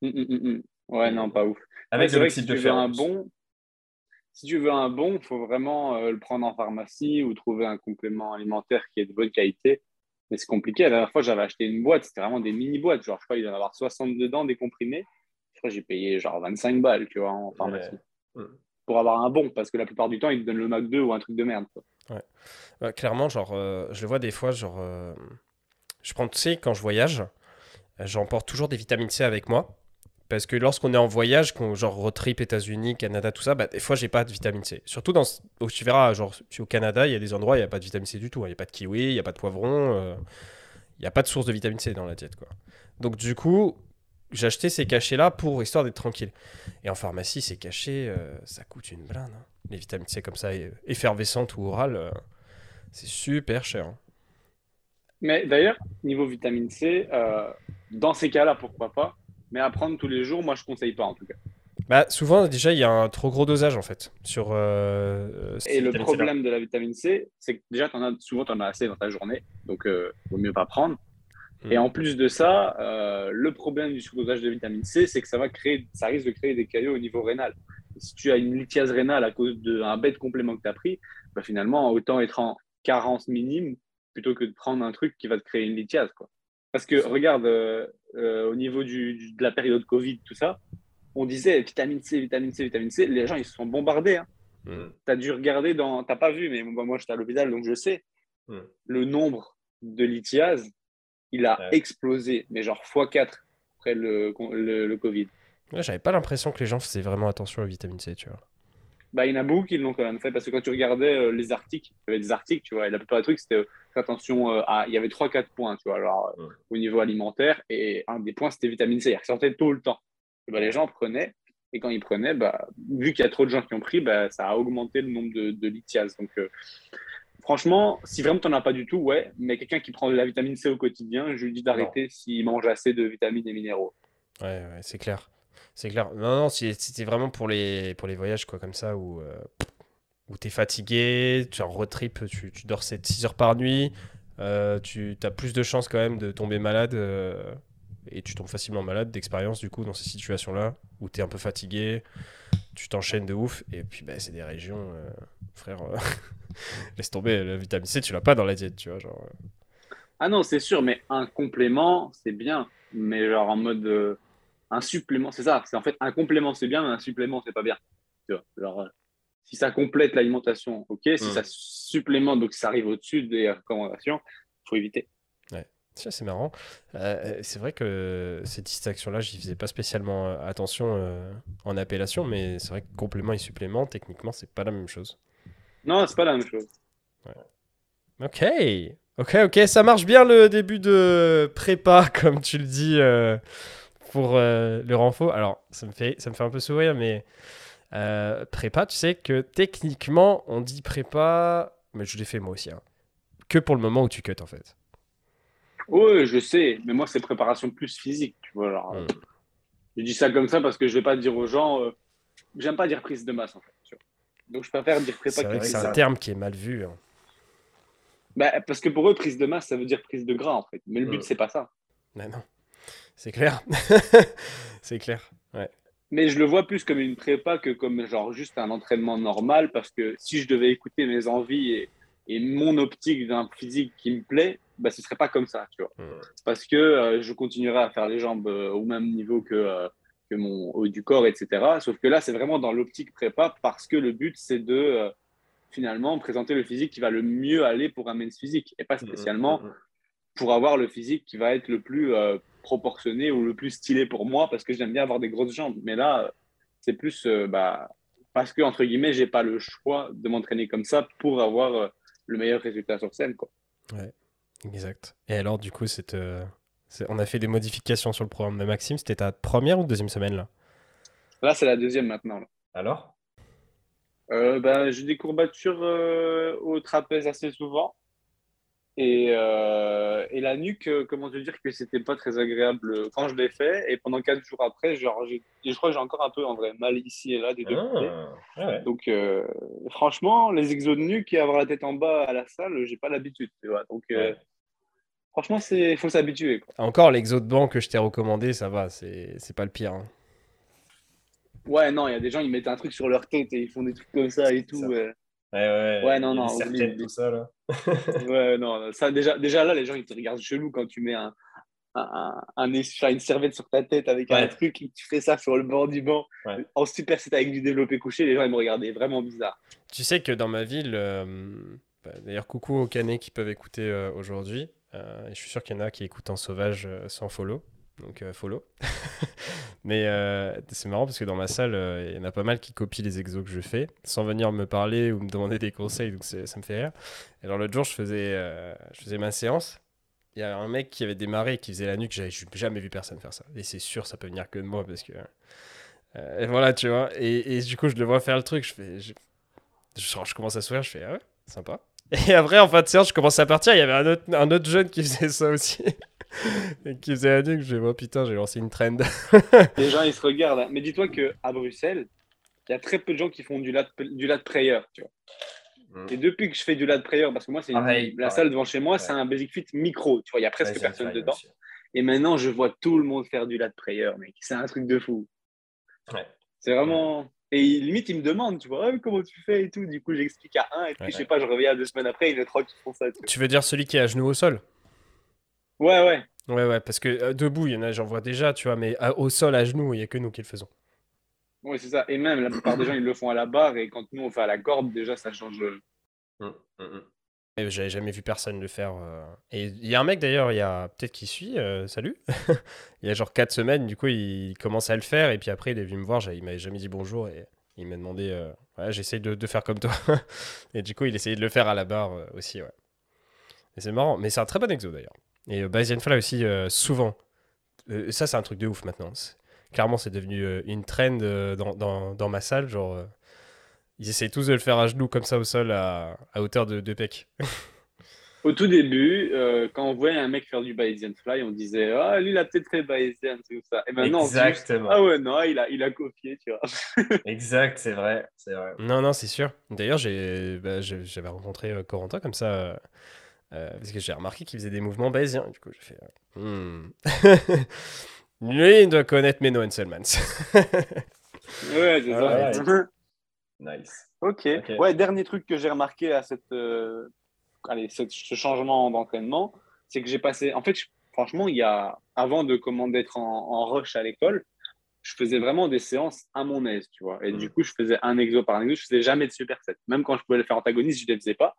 Hum, hum, hum, ouais, non, pas ouf. Avec de l'oxyde de fer. Un bon, si tu veux un bon, il faut vraiment euh, le prendre en pharmacie ou trouver un complément alimentaire qui est de bonne qualité. Mais c'est compliqué. La dernière fois, j'avais acheté une boîte, c'était vraiment des mini-boîtes. Genre, je crois qu'il doit y en avoir 60 dedans, des comprimés. Je crois que j'ai payé genre 25 balles, tu vois, en pharmacie. Pour avoir un bon, parce que la plupart du temps, ils te donnent le Mac 2 ou un truc de merde. Ouais. clairement, genre, euh, je le vois des fois, genre, euh, je prends, tu sais, quand je voyage, j'emporte toujours des vitamines C avec moi. Parce que lorsqu'on est en voyage, genre road trip États-Unis, Canada, tout ça, bah, des fois j'ai pas de vitamine C. Surtout dans, tu verras, genre au Canada, il y a des endroits il y a pas de vitamine C du tout. Hein. Il n'y a pas de kiwi, il n'y a pas de poivron, euh, il n'y a pas de source de vitamine C dans la diète, quoi. Donc du coup, acheté ces cachets-là pour histoire d'être tranquille. Et en pharmacie, ces cachets, euh, ça coûte une blinde. Hein. Les vitamines C comme ça, effervescentes ou orales, euh, c'est super cher. Hein. Mais d'ailleurs, niveau vitamine C, euh, dans ces cas-là, pourquoi pas Mais à prendre tous les jours, moi, je conseille pas en tout cas. Bah, souvent, déjà, il y a un trop gros dosage en fait. Sur, euh, Et le problème de la vitamine C, c'est que déjà, en as, souvent, tu en as assez dans ta journée. Donc, euh, vaut mieux pas prendre. Et en plus de ça, euh, le problème du surdosage de vitamine C, c'est que ça, va créer, ça risque de créer des caillots au niveau rénal. si tu as une lithiase rénale à cause d'un bête complément que tu as pris, bah finalement, autant être en carence minime plutôt que de prendre un truc qui va te créer une lithiase. Quoi. Parce que regarde, euh, euh, au niveau du, de la période Covid, tout ça, on disait vitamine C, vitamine C, vitamine C. Les gens, ils se sont bombardés. Hein. Mm. Tu as dû regarder dans. Tu pas vu, mais moi, j'étais à l'hôpital, donc je sais. Mm. Le nombre de lithiases il a explosé, mais genre x4 après le, le, Covid. J'avais pas l'impression que les gens faisaient vraiment attention à la vitamine C, tu vois. Bah, il y en a beaucoup qui l'ont quand même fait parce que quand tu regardais euh, les articles, il y avait des articles, tu vois, et la plupart des trucs, c'était euh, attention euh, à. Il y avait 3-4 points, tu vois, alors au niveau alimentaire, et un des points, c'était vitamine C, il ressortait tout le temps. bah, les gens prenaient, et quand ils prenaient, bah, vu qu'il y a trop de gens qui ont pris, bah, ça a augmenté le nombre de, de lithiases. Donc, Franchement, si vraiment tu n'en as pas du tout, ouais, mais quelqu'un qui prend de la vitamine C au quotidien, je lui dis d'arrêter s'il mange assez de vitamines et minéraux. Ouais, ouais c'est clair. C'est clair. Non, non, c'était vraiment pour les, voyages, quoi, comme ça, où, euh, où tu es fatigué, tu en road tu, dors 7-6 heures par nuit, euh, tu as plus de chances quand même de tomber malade, euh, et tu tombes facilement malade d'expérience, du coup, dans ces situations-là, où tu es un peu fatigué, tu t'enchaînes de ouf, et puis bah, c'est des régions, frère. Laisse tomber, la vitamine C, tu l'as pas dans la diète, tu vois. Genre... Ah non, c'est sûr, mais un complément, c'est bien. Mais genre en mode. Euh, un supplément, c'est ça. C'est en fait un complément, c'est bien, mais un supplément, c'est pas bien. Tu vois, genre, euh, si ça complète l'alimentation, ok. Si hmm. ça supplémente, donc ça arrive au-dessus des recommandations, il faut éviter. Ouais. C'est marrant. c'est vrai que ces distinctions-là, j'y faisais pas spécialement attention en appellation, mais c'est vrai que complément et supplément, techniquement, c'est pas la même chose. Non, c'est pas la même chose. Ok. Ok, ok, ça marche bien le début de prépa, comme tu le dis, euh, pour euh, le renfort. Alors, ça me, fait, ça me fait un peu sourire, mais euh, prépa, tu sais que techniquement, on dit prépa, mais je l'ai fait moi aussi, hein, que pour le moment où tu cut, en fait. Oui, je sais, mais moi, c'est préparation plus physique, tu vois. Alors, hmm. Je dis ça comme ça parce que je vais pas dire aux gens, j'aime pas dire prise de masse, en fait. Donc je préfère dire prépa C'est c'est un terme qui est mal vu. Hein. Bah, parce que pour eux, prise de masse, ça veut dire prise de gras en fait. Mais le but, c'est pas ça. Mais non, c'est clair. c'est clair. Ouais. Mais je le vois plus comme une prépa que comme genre juste un entraînement normal parce que si je devais écouter mes envies et, et mon optique d'un physique qui me plaît, bah, ce serait pas comme ça, tu vois. Hmm. Parce que euh, je continuerai à faire les jambes euh, au même niveau que, euh, que mon haut du corps, etc. Sauf que là, c'est vraiment dans l'optique prépa parce que le but, c'est de euh, finalement présenter le physique qui va le mieux aller pour un men's physique et pas mmh, mmh, spécialement mmh, pour avoir le physique qui va être le plus euh, proportionné ou le plus stylé pour moi parce que j'aime bien avoir des grosses jambes. Mais là, c'est plus euh, bah, parce que, entre guillemets, j'ai pas le choix de m'entraîner comme ça pour avoir le meilleur résultat sur scène. Quoi. Ouais, exact. Et alors, du coup, cette on a fait des modifications sur le programme de Maxime. C'était ta première ou deuxième semaine là? Là, c'est la deuxième maintenant. Alors? Euh, ben, J'ai des courbatures euh, au trapèze assez souvent. Et, euh, et la nuque, comment te dire que c'était pas très agréable quand je l'ai fait. Et pendant quatre jours après, genre, je crois que j'ai encore un peu en vrai mal ici et là des deux ah, Donc, franchement, les exos de nuque et avoir la tête en bas à la salle, j'ai pas l'habitude. Donc, Franchement, il faut s'habituer. Encore, l'exo de banc que je t'ai recommandé, ça va, c'est pas le pire. Hein. Ouais, non, il y a des gens, ils mettent un truc sur leur tête et ils font des trucs comme ça et tout. Ouais, ouais, ouais. non, non. tout ça, là. ouais, non, ça, déjà, déjà là, les gens, ils te regardent chelou quand tu mets un, un, un, une serviette sur ta tête avec un truc et tu fais ça sur le bord du banc en super c'est avec du développé couché, les gens, ils me regardaient vraiment bizarre. Tu sais que dans ma ville, euh, bah, d'ailleurs, coucou aux canets qui peuvent écouter euh, aujourd'hui. Euh, je suis sûr qu'il y en a qui écoutent en sauvage euh, sans follow. Donc euh, follow. Mais c'est marrant parce que dans ma salle, il y en a pas mal qui copient les exos que je fais sans venir me parler ou me demander des conseils. Donc ça me fait rire. Et alors l'autre jour, je faisais, je faisais ma séance il y a un mec qui avait démarré et qui faisait la nuque, j'avais jamais vu personne faire ça. Et c'est sûr, ça peut venir que de moi parce que. et voilà, tu vois. Et, et, du coup, je le vois faire le truc, je fais. Je, je, commence à sourire, je fais, ah ouais, sympa. Et après, en fin de séance, je commence à partir. Il y avait un autre, un autre jeune qui faisait ça aussi. et qui faisait un nuque. Je vais, oh putain, j'ai lancé une trend. Les gens, ils se regardent. hein. Mais dis-toi qu'à Bruxelles, il y a très peu de gens qui font du lat, du lat prayer, tu vois. Mm. Et depuis que je fais du lat prayer, parce que moi, c'est une- Pareil, la salle devant chez moi, Ouais. c'est un Basic Fit micro, tu vois. Il y a presque personne dedans. aussi. Et maintenant, je vois tout le monde faire du lat prayer, mec. C'est un truc de fou. Ouais. C'est vraiment. Et il- limite, il me demande, tu vois, Ah, comment tu fais et tout. Du coup, j'explique à un, et puis Ouais, je sais pas, je reviens deux semaines après, il y en a trois qui font ça. tu tu veux dire celui qui est à genoux au sol? Ouais, ouais. Ouais, ouais, parce que euh, debout, il y en a, j'en vois déjà, tu vois, mais à- au sol, à genoux, il n'y a que nous qui le faisons. Ouais, c'est ça. Et même, la plupart des gens, ils le font à la barre, et quand nous, on fait à la corde, déjà, ça change. J'avais jamais vu personne le faire. euh. Et il y a un mec d'ailleurs, il y a peut-être qui suit, euh, salut. il y a genre 4 semaines, du coup, il commence à le faire. Et puis après, il est venu me voir, il m'avait jamais dit bonjour. Et il m'a demandé, euh, ouais, j'essaye de, de faire comme toi. et du coup, il essayait de le faire à la barre aussi, ouais. Et c'est marrant, mais c'est un très bon exo d'ailleurs. Et Bayesian Fly aussi, souvent. Ça, c'est un truc de ouf maintenant. Clairement, c'est devenu une trend dans, dans, dans ma salle. Genre, ils essayent tous de le faire à genoux comme ça au sol à, à hauteur de, de pec. Au tout début, euh, quand on voyait un mec faire du Bayesian Fly, on disait Ah, lui, il a peut-être fait Bayesian, c'est tout ça. Et maintenant, se dit Exactement. Ah ouais, non, il a, il a copié, tu vois. Exact, c'est vrai. C'est vrai. Non, non, c'est sûr. D'ailleurs, j'ai, bah, j'avais rencontré euh, Corentin comme ça, euh, euh, parce que j'ai remarqué qu'il faisait des mouvements bayésiens. Du coup, j'ai fait. euh, Hmm. Lui, il doit connaître Menno Henselmans. Ouais, c'est Ouais, ça. Nice. ok. Ok. Ouais, dernier truc que j'ai remarqué à cette, euh, allez, cette- ce changement d'entraînement, c'est que j'ai passé. En fait, je- franchement, il y a, avant de d'être en, en rush à l'école, je faisais vraiment des séances à mon aise, tu vois. Et Mhm. du coup, je faisais un exo par un exo, je faisais jamais de superset. Même quand je pouvais le faire antagoniste, je ne les faisais pas.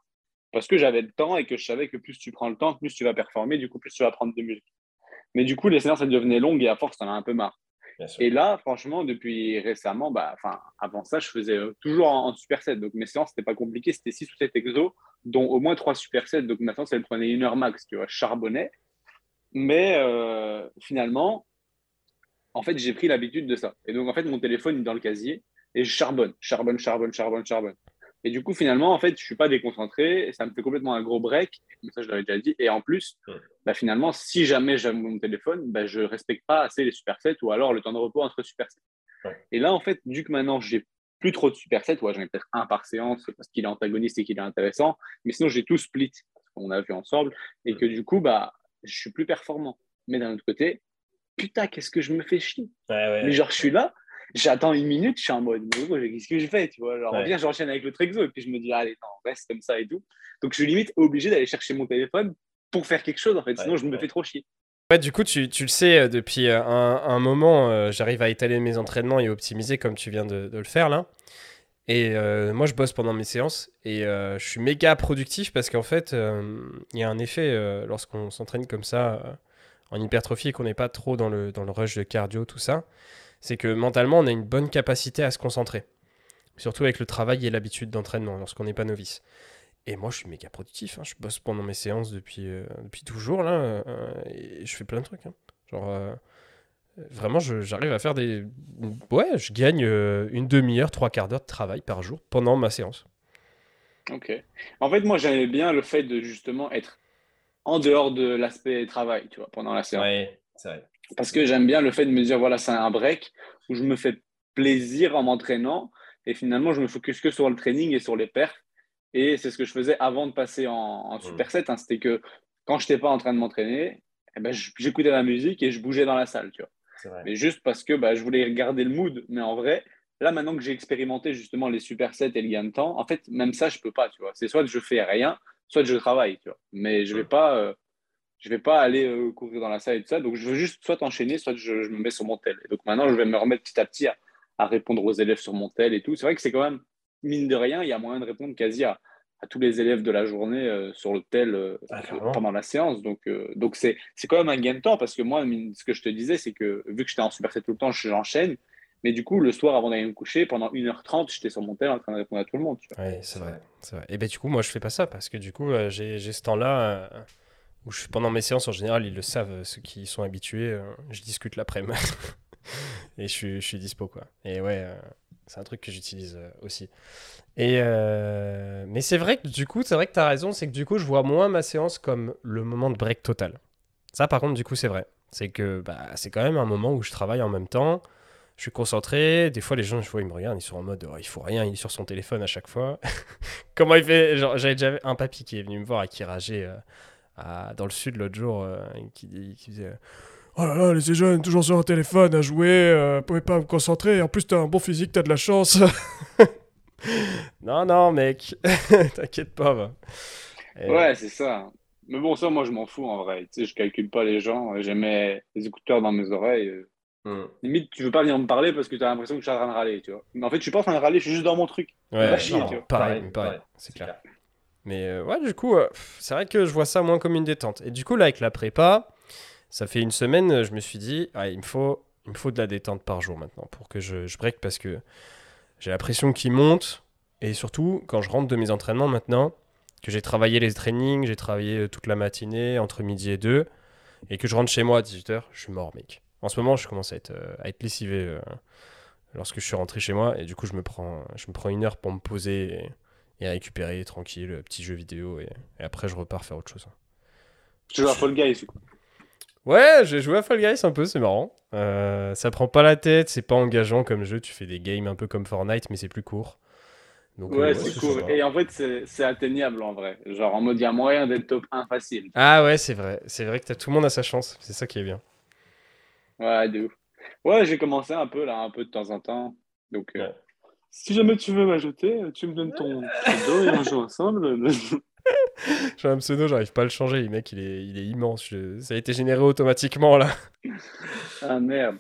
Parce que j'avais le temps et que je savais que plus tu prends le temps, plus tu vas performer, du coup, plus tu vas prendre de musique. Mais du coup, les séances, elles devenaient longues et à force, t'en as un peu marre. Et là, franchement, depuis récemment, bah, avant ça, je faisais euh, toujours en, en superset. Donc mes séances, c'était pas compliqué, c'était 6 ou 7 exos, dont au moins 3 supersets. Donc maintenant, ça me prenait une heure max, tu vois, je charbonnais. Mais euh, finalement, en fait, j'ai pris l'habitude de ça. Et donc, en fait, mon téléphone est dans le casier et je charbonne, charbonne, charbonne, charbonne, charbonne. Et du coup, finalement, en fait, je suis pas déconcentré et ça me fait complètement un gros break. Mais ça, je l'avais déjà dit. Et en plus, bah, finalement, si jamais j'aime mon téléphone, bah, je respecte pas assez les supersets ou alors le temps de repos entre supersets. Ouais. Et là, en fait, vu que maintenant, j'ai plus trop de supersets, ouais, j'en ai peut-être un par séance parce qu'il est antagoniste et qu'il est intéressant. Mais sinon, j'ai tout split, qu'on a vu ensemble. Et que du coup, bah, je suis plus performant. Mais d'un autre côté, putain, qu'est-ce que je me fais chier. Ouais, ouais. Mais genre, je suis là, j'attends une minute, je suis en mode, mais qu'est-ce que je fais, tu vois? Alors, Ouais. viens, j'enchaîne avec l'autre exo, et puis je me dis, allez, non, reste comme ça et tout. Donc, je suis limite obligé d'aller chercher mon téléphone pour faire quelque chose, en fait, sinon Ouais, je me fais trop chier. Ouais, du coup, tu, tu le sais, euh, depuis euh, un, un moment, euh, j'arrive à étaler mes entraînements et optimiser comme tu viens de, de le faire là. Et euh, moi, je bosse pendant mes séances et euh, je suis méga productif parce qu'en fait, euh, il y a un effet euh, lorsqu'on s'entraîne comme ça euh, en hypertrophie et qu'on n'est pas trop dans le, dans le rush de cardio, tout ça. C'est que mentalement, on a une bonne capacité à se concentrer. Surtout avec le travail et l'habitude d'entraînement lorsqu'on n'est pas novice. Et moi, je suis méga productif. hein. Je bosse pendant mes séances depuis, euh, depuis toujours, là. euh, et je fais plein de trucs. hein. Genre, euh, vraiment, j'arrive à faire des... Ouais, je gagne euh, une demi-heure, trois quarts d'heure de travail par jour pendant ma séance. Ok. En fait, moi, j'aimais bien le fait de justement être en dehors de l'aspect travail, tu vois, pendant la séance. Ouais, c'est vrai. Parce que j'aime bien le fait de me dire, voilà, c'est un break où je me fais plaisir en m'entraînant et finalement, je me focus que sur le training et sur les perfs. Et c'est ce que je faisais avant de passer en, en superset. hein. C'était que quand je n'étais pas en train de m'entraîner, eh ben, j'écoutais la musique et je bougeais dans la salle, tu vois. Vrai. Mais juste parce que bah, je voulais garder le mood. Mais en vrai, là, maintenant que j'ai expérimenté justement les supersets et le gain de temps, en fait, même ça, je peux pas, tu vois. C'est soit je fais rien, soit je travaille, tu vois. Mais je vais pas, euh, je vais pas aller euh, courir dans la salle et tout ça. Donc, je veux juste soit enchaîner, soit je, je me mets sur mon tel. Et donc maintenant, je vais me remettre petit à petit à, à répondre aux élèves sur mon tel et tout. C'est vrai que c'est quand même, mine de rien, il y a moyen de répondre quasi à, à tous les élèves de la journée euh, sur le tel euh, Ah, pendant la séance. Donc, donc c'est, c'est quand même un gain de temps parce que moi, mine- ce que je te disais, c'est que vu que j'étais en superset tout le temps, j'enchaîne. Mais du coup, le soir, avant d'aller me coucher, pendant 1h30, j'étais sur mon tel en train de répondre à tout le monde. Ouais, c'est vrai. c'est vrai. Et ben du coup, moi, je fais pas ça parce que du coup, j'ai j'ai ce temps-là pendant mes séances, en général, ils le savent, euh, ceux qui sont habitués, euh, je discute l'après-midi. et je suis, je dispo, quoi. Et ouais, euh, C'est un truc que j'utilise aussi. Et Mais c'est vrai que du coup, c'est vrai que tu as raison, c'est que du coup, je vois moins ma séance comme le moment de break total. Ça, par contre, du coup, c'est vrai. C'est que bah, c'est quand même un moment où je travaille en même temps. Je suis concentré. Des fois, les gens, je vois, ils me regardent, ils sont en mode, oh, il faut rien, il est sur son téléphone à chaque fois. Comment il fait? J'avais déjà un papy qui est venu me voir et qui rageait à- dans le sud l'autre jour, euh, qui, disait, oh là là, les jeunes, toujours sur un téléphone à jouer, euh, pouvez pas vous concentrer. En plus, t'as un bon physique, t'as de la chance. non, non, mec, t'inquiète pas. Et- Ouais, c'est ça. Mais bon, ça, moi, je m'en fous en vrai. Tu sais, je calcule pas les gens. J'ai mes les écouteurs dans mes oreilles. euh. Hmm. Limite, tu veux pas venir me parler parce que tu as l'impression que je suis en train de râler, tu vois. Mais en fait, je suis pas en train de râler, je suis juste dans mon truc. Ouais, va chier, non, tu vois. pareil, pareil, c'est clair. Mais euh, ouais, du coup, euh, c'est vrai que je vois ça moins comme une détente. Et du coup, là, avec la prépa, ça fait une semaine, euh, je me suis dit, ah, il, me faut, il faut de la détente par jour maintenant pour que je, break parce que j'ai la pression qui monte. Et surtout, quand je rentre de mes entraînements maintenant, que j'ai travaillé les trainings, j'ai travaillé toute la matinée, entre midi et deux, et que je rentre chez moi à 18h, je suis mort, mec. En ce moment, je commence à être, lessivé lorsque je suis rentré chez moi, et du coup, je me prends, je me prends une heure pour me poser. Et à récupérer tranquille, euh, petit jeu vidéo, et, et après je repars faire autre chose. Tu joues à Fall Guys. Ouais, j'ai joué à Fall Guys un peu, c'est marrant. Euh, ça prend pas la tête, c'est pas engageant comme jeu, tu fais des games un peu comme Fortnite, mais c'est plus court. Donc, Ouais, euh, c'est c'est cool. Et en fait, c'est atteignable en vrai. Genre, en mode, il y a moyen d'être top 1 facile. Ah ouais, c'est vrai, c'est vrai que tout le monde a sa chance, c'est ça qui est bien. Ouais, de ouf. Ouais, j'ai commencé un peu là, un peu de temps en temps. Donc, euh, Ouais. Si jamais tu veux m'ajouter, tu me donnes ton pseudo et on joue ensemble. J'ai un pseudo, j'arrive pas à le changer, le mec il est, il est immense, je- ça a été généré automatiquement là. ah merde.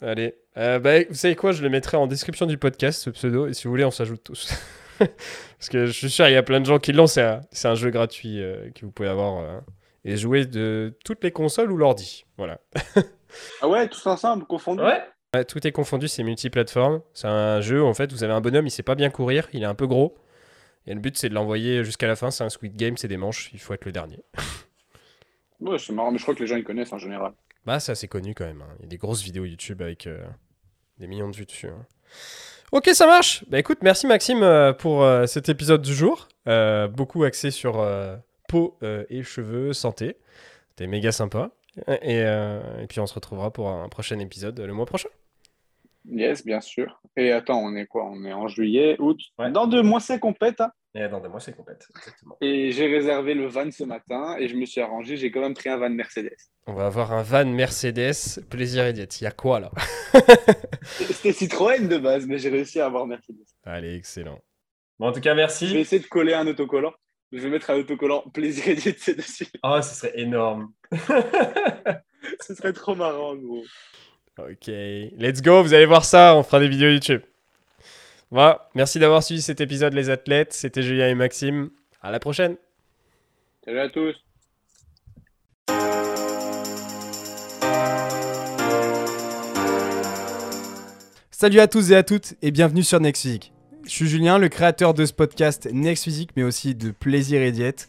Allez, Euh, bah, vous savez quoi, je le mettrai en description du podcast ce pseudo, et si vous voulez, on s'ajoute tous. Parce que je suis sûr, il y a plein de gens qui l'ont, c'est un, c'est un jeu gratuit euh, que vous pouvez avoir euh, et jouer de toutes les consoles ou l'ordi. Voilà. Ah ouais, tous ensemble, confondus. Ouais. Ouais, tout est confondu, c'est multiplateforme. C'est un jeu où en fait vous avez un bonhomme, il sait pas bien courir, il est un peu gros. Et le but c'est de l'envoyer jusqu'à la fin, c'est un Squid Game, c'est des manches, il faut être le dernier. Ouais, c'est marrant, mais je crois que les gens ils connaissent en général. Bah c'est assez connu quand même, hein. il y a des grosses vidéos YouTube avec euh, des millions de vues dessus. hein. Ok ça marche Bah écoute, merci Maxime euh, pour euh, cet épisode du jour. Beaucoup axé sur peau et cheveux, santé. C'était méga sympa. Et, euh, et puis on se retrouvera pour un prochain épisode le mois prochain. Yes, bien sûr. Et attends, on est quoi? On est en juillet, août? Ouais. Dans deux mois, c'est complète. hein. Et dans deux mois, c'est. Exactement. Et j'ai réservé le van ce matin et je me suis arrangé. J'ai quand même pris un van Mercedes. On va avoir un van Mercedes, plaisir et diète. Il y a quoi là? C'était Citroën de base, mais j'ai réussi à avoir Mercedes. Allez, excellent. Bon, en tout cas, Je vais merci. essayer de coller un autocollant. Je vais mettre un autocollant plaisir et diète dessus. Oh, ce serait énorme. Ce serait trop marrant, gros. Ok, let's go, vous allez voir ça, on fera des vidéos YouTube. Voilà, merci d'avoir suivi cet épisode les athlètes, c'était Julien et Maxime, à la prochaine Salut à tous. Salut à tous et à toutes et bienvenue sur Next Physique. Je suis Julien, le créateur de ce podcast Next Physique, mais aussi de Plaisir et Diète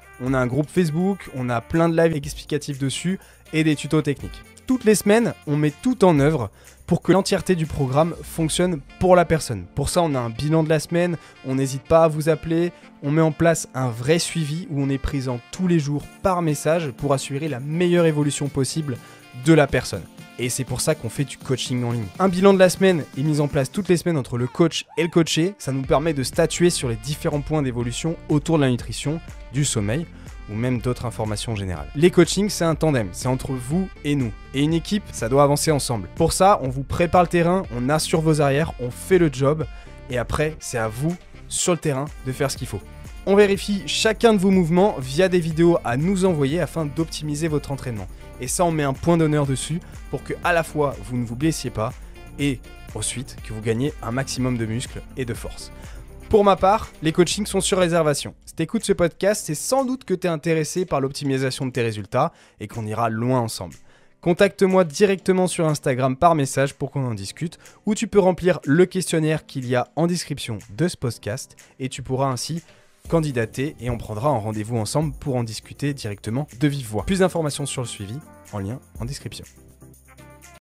On a un groupe Facebook, on a plein de lives explicatifs dessus et des tutos techniques. Toutes les semaines, on met tout en œuvre pour que l'entièreté du programme fonctionne pour la personne. Pour ça, on a un bilan de la semaine, on n'hésite pas à vous appeler, on met en place un vrai suivi où on est présent tous les jours par message pour assurer la meilleure évolution possible de la personne. Et c'est pour ça qu'on fait du coaching en ligne. Un bilan de la semaine est mis en place toutes les semaines entre le coach et le coaché. Ça nous permet de statuer sur les différents points d'évolution autour de la nutrition, du sommeil ou même d'autres informations générales. Les coachings, c'est un tandem, c'est entre vous et nous. Et une équipe, ça doit avancer ensemble. Pour ça, on vous prépare le terrain, on assure vos arrières, on fait le job, et après, c'est à vous, sur le terrain, de faire ce qu'il faut. On vérifie chacun de vos mouvements via des vidéos à nous envoyer afin d'optimiser votre entraînement. Et ça, on met un point d'honneur dessus pour que à la fois vous ne vous blessiez pas et ensuite que vous gagnez un maximum de muscles et de force. Pour ma part, les coachings sont sur réservation. Si tu écoutes ce podcast, c'est sans doute que tu es intéressé par l'optimisation de tes résultats et qu'on ira loin ensemble. Contacte-moi directement sur Instagram par message pour qu'on en discute, ou tu peux remplir le questionnaire qu'il y a en description de ce podcast et tu pourras ainsi candidater et on prendra un rendez-vous ensemble pour en discuter directement de vive voix. Plus d'informations sur le suivi en lien en description.